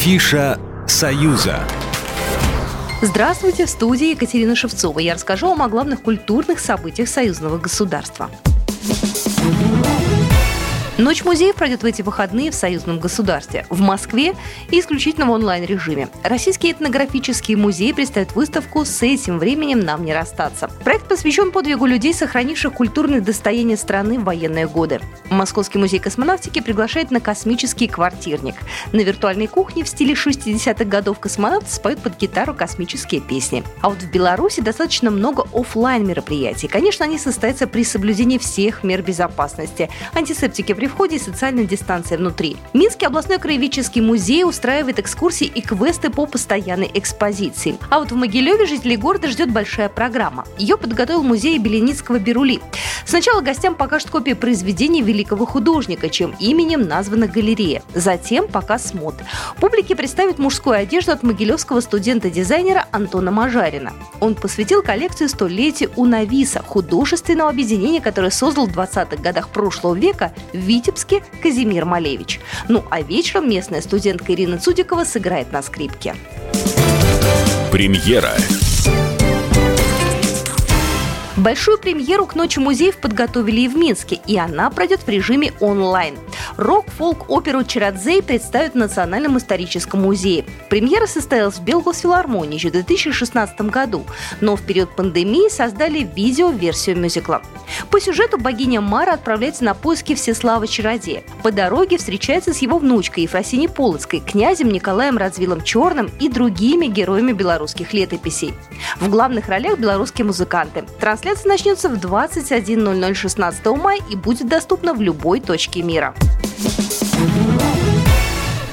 Афиша «Союза». Здравствуйте, в студии Екатерина Шевцова. Я расскажу вам о главных культурных событиях союзного государства. Ночь музеев пройдет в эти выходные в союзном государстве. В Москве и исключительно в онлайн-режиме. Российский этнографический музей представит выставку «С этим временем нам не расстаться». Проект посвящен подвигу людей, сохранивших культурные достояния страны в военные годы. Московский музей космонавтики приглашает на космический квартирник. На виртуальной кухне в стиле 60-х годов космонавты споют под гитару космические песни. А вот в Беларуси достаточно много офлайн мероприятий. Конечно, они состоятся при соблюдении всех мер безопасности. Антисептики при входе и социальной дистанции внутри. Минский областной краеведческий музей устраивает экскурсии и квесты по постоянной экспозиции. А вот в Могилеве жителей города ждет большая программа. Ее подготовил музей Беленицкого Берули. Сначала гостям покажут копии произведений великого художника, чем именем названа галерея. Затем показ мод. Публике представят мужскую одежду от могилевского студента-дизайнера Антона Мажарина. Он посвятил коллекцию столетию Унависа, художественного объединения, которое создал в 20-х годах прошлого века в Витебске Казимир Малевич. Ну а вечером местная студентка Ирина Цудикова сыграет на скрипке. Премьера. Большую премьеру к Ночи музеев подготовили и в Минске, и она пройдет в режиме онлайн. Рок-фолк-оперу «Чарадзей» представят в Национальном историческом музее. Премьера состоялась в Белгосфилармонии еще в 2016 году, но в период пандемии создали видео-версию мюзикла. По сюжету богиня Мара отправляется на поиски Всеслава Чародея. По дороге встречается с его внучкой Ефросиней Полоцкой, князем Николаем Радзвилом Черным и другими героями белорусских летописей. В главных ролях белорусские музыканты. Трансляция начнется в 21.00 16 мая и будет доступна в любой точке мира.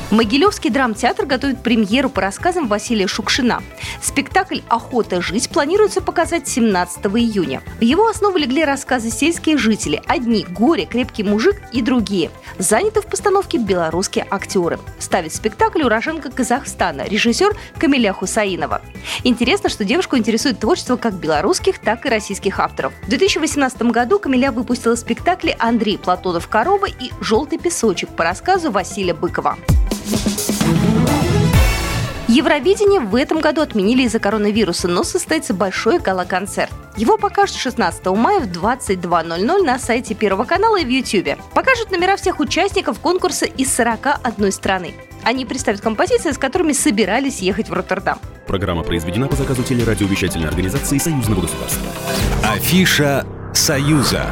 Могилевский драмтеатр готовит премьеру по рассказам Василия Шукшина. Спектакль «Охота жить» планируется показать 17 июня. В его основу легли рассказы «Сельские жители», «Одни», «Горе», «Крепкий мужик» и другие. Заняты в постановке белорусские актеры. Ставит спектакль уроженка Казахстана, режиссер Камиля Хусаинова. Интересно, что девушку интересует творчество как белорусских, так и российских авторов. В 2018 году Камиля выпустила спектакли «Андрей Платонов Корова» и «Желтый песочек» по рассказу Василия Быкова. Евровидение в этом году отменили из-за коронавируса, но состоится большой гала-концерт. Его покажут 16 мая в 22.00 на сайте Первого канала и в YouTube. Покажут номера всех участников конкурса из 41 страны. Они представят композиции, с которыми собирались ехать в Роттердам. Программа произведена по заказу телерадиовещательной организации Союзного государства. Афиша «Союза».